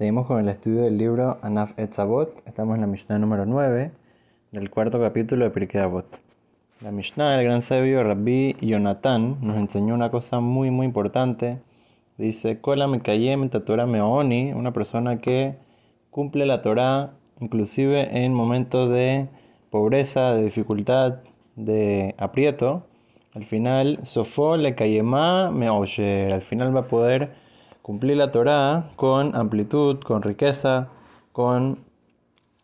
Seguimos con el estudio del libro Anaf Etzavot. Estamos en la Mishnah número 9 del cuarto capítulo de Pirkei Avot. La Mishnah, el gran sabio Rabbi Yonatan, nos enseñó una cosa muy muy importante. Dice, Kola Mekayem Torah Meoni, una persona que cumple la Torah inclusive en momentos de pobreza, de dificultad, de aprieto. Al final, Sofó le Kayema Meoyer, al final va a poder cumplir la Torá con amplitud, con riqueza, con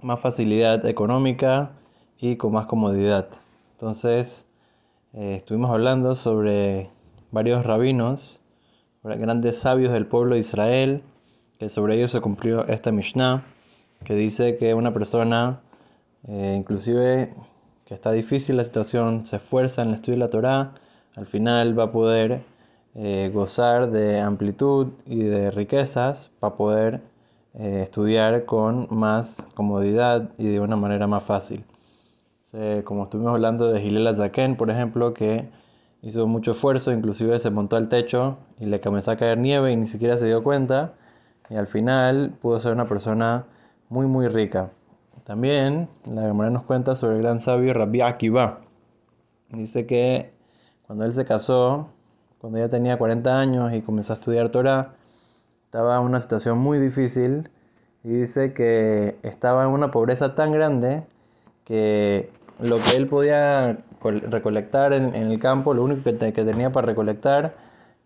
más facilidad económica y con más comodidad. Entonces, eh, estuvimos hablando sobre varios rabinos, grandes sabios del pueblo de Israel, que sobre ellos se cumplió esta Mishnah, que dice que una persona, eh, inclusive que está difícil la situación, se esfuerza en el estudio de la Torá, al final va a poder eh, gozar de amplitud y de riquezas para poder eh, estudiar con más comodidad y de una manera más fácil. como estuvimos hablando de Gilela Zaken, por ejemplo, que hizo mucho esfuerzo, inclusive se montó al techo y le comenzó a caer nieve y ni siquiera se dio cuenta. Y al final pudo ser una persona muy, muy rica. También la memoria nos cuenta sobre el gran sabio Rabbi Akiva. Dice que cuando él se casó, cuando ya tenía 40 años y comenzó a estudiar Torah, estaba en una situación muy difícil y dice que estaba en una pobreza tan grande que lo que él podía recolectar en, el campo, lo único que, tenía para recolectar,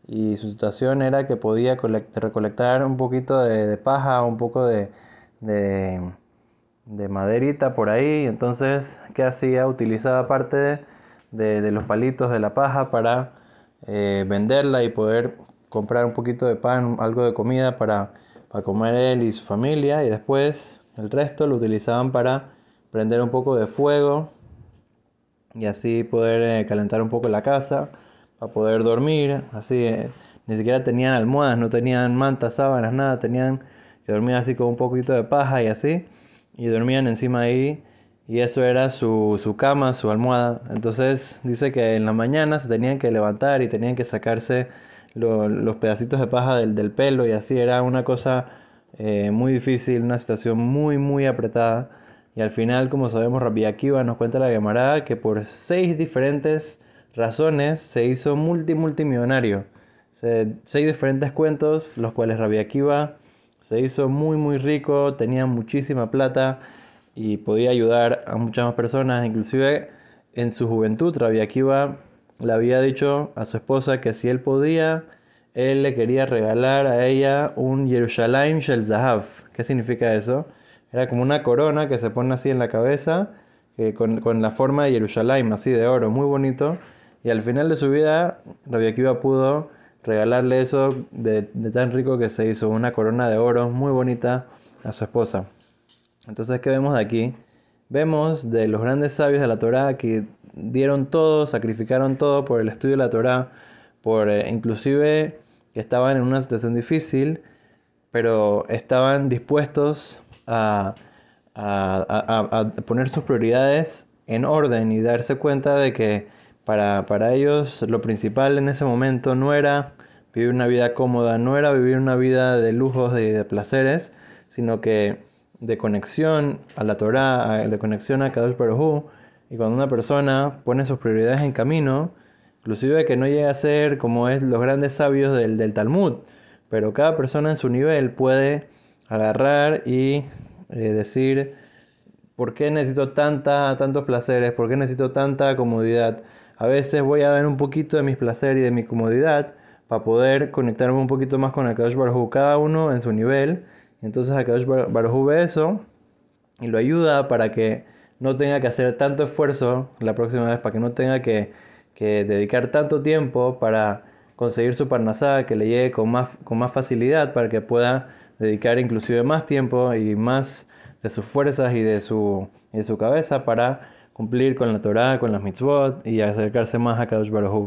y su situación era que podía recolectar un poquito de, paja, un poco de, de, maderita por ahí. Entonces, ¿qué hacía? Utilizaba parte de los palitos de la paja para eh, venderla y poder comprar un poquito de pan, algo de comida para, para comer él y su familia. Y después el resto lo utilizaban para prender un poco de fuego y así poder eh, calentar un poco la casa, para poder dormir, así eh, ni siquiera tenían almohadas, no tenían mantas, sábanas, nada, tenían que dormir así con un poquito de paja y así, y dormían encima ahí y eso era su, su, cama, su almohada. Entonces dice que en la mañana se tenían que levantar y tenían que sacarse los pedacitos de paja del, del, pelo y así era una cosa eh, muy difícil, una situación muy muy apretada. Y al final, como sabemos, Rabbi Akiva nos cuenta la Gemara que por seis diferentes razones se hizo multi multimillonario. seis diferentes cuentos, los cuales Rabbi Akiva se hizo muy muy rico, tenía muchísima plata y podía ayudar a muchas más personas, inclusive en su juventud Rabbi Akiva le había dicho a su esposa que si él podía, él le quería regalar a ella un Yerushalayim Shel Zahav. ¿Qué significa eso? Era como una corona que se pone así en la cabeza, con, con, la forma de Yerushalayim, así de oro, muy bonito. Y al final de su vida, Rabbi Akiva pudo regalarle eso de, de tan rico que se hizo, una corona de oro muy bonita a su esposa. Entonces, ¿qué vemos de aquí? Vemos de los grandes sabios de la Torá que dieron todo, sacrificaron todo por el estudio de la Torá, por eh, inclusive que estaban en una situación difícil, pero estaban dispuestos a, poner sus prioridades en orden y darse cuenta de que para, para ellos lo principal en ese momento no era vivir una vida cómoda, no era vivir una vida de lujos, de, de placeres, sino que de conexión a la Torah, de conexión a Kadosh Baruj y cuando una persona pone sus prioridades en camino, inclusive que no llega a ser como es los grandes sabios del, del Talmud, pero cada persona en su nivel puede agarrar y eh, decir, ¿por qué necesito tanta, tantos placeres? ¿Por qué necesito tanta comodidad? A veces voy a dar un poquito de mis placeres y de mi comodidad para poder conectarme un poquito más con el Kadosh Baruj cada uno en su nivel entonces Akadosh Baruj ve eso y lo ayuda para que no tenga que hacer tanto esfuerzo la próxima vez, para que no tenga que, dedicar tanto tiempo para conseguir su parnasá, que le llegue con más, con más facilidad, para que pueda dedicar inclusive más tiempo y más de sus fuerzas y de su, de su cabeza para cumplir con la Torah, con las mitzvot y acercarse más a Kadosh Baruj Hu